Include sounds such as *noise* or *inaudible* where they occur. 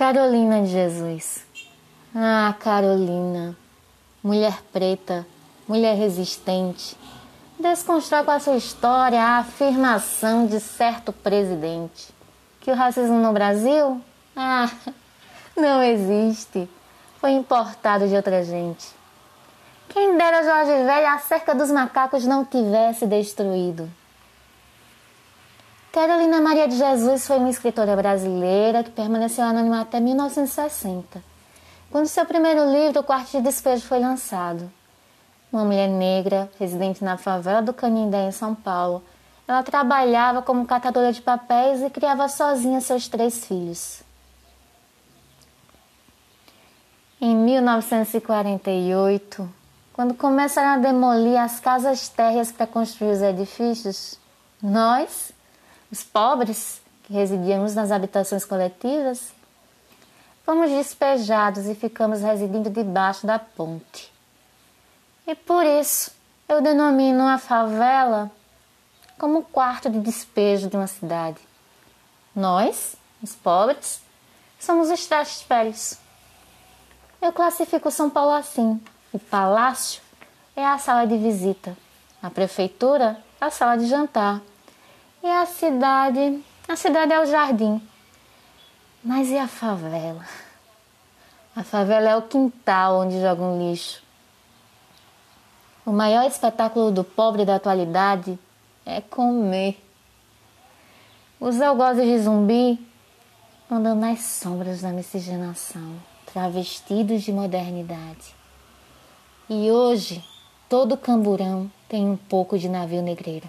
Carolina de Jesus. Ah, Carolina, mulher preta, mulher resistente, desconstrói com a sua história a afirmação de certo presidente que o racismo no Brasil, ah, *laughs* não existe. Foi importado de outra gente. Quem dera Jorge Velho a cerca dos macacos não tivesse destruído. Carolina Maria de Jesus foi uma escritora brasileira que permaneceu anônima até 1960, quando seu primeiro livro, O Quarto de Despejo, foi lançado. Uma mulher negra, residente na favela do Canindé, em São Paulo, ela trabalhava como catadora de papéis e criava sozinha seus três filhos. Em 1948, quando começaram a demolir as casas térreas para construir os edifícios, nós, os pobres que residíamos nas habitações coletivas, fomos despejados e ficamos residindo debaixo da ponte. E por isso eu denomino a favela como o quarto de despejo de uma cidade. Nós, os pobres, somos os trastes velhos. Eu classifico São Paulo assim: o palácio é a sala de visita, a prefeitura, a sala de jantar e a cidade, a cidade é o jardim. Mas e a favela? A favela é o quintal onde jogam lixo. O maior espetáculo do pobre da atualidade é comer. Os algozes de zumbi andam nas sombras da miscigenação, travestidos de modernidade. E hoje, todo camburão tem um pouco de navio negreiro.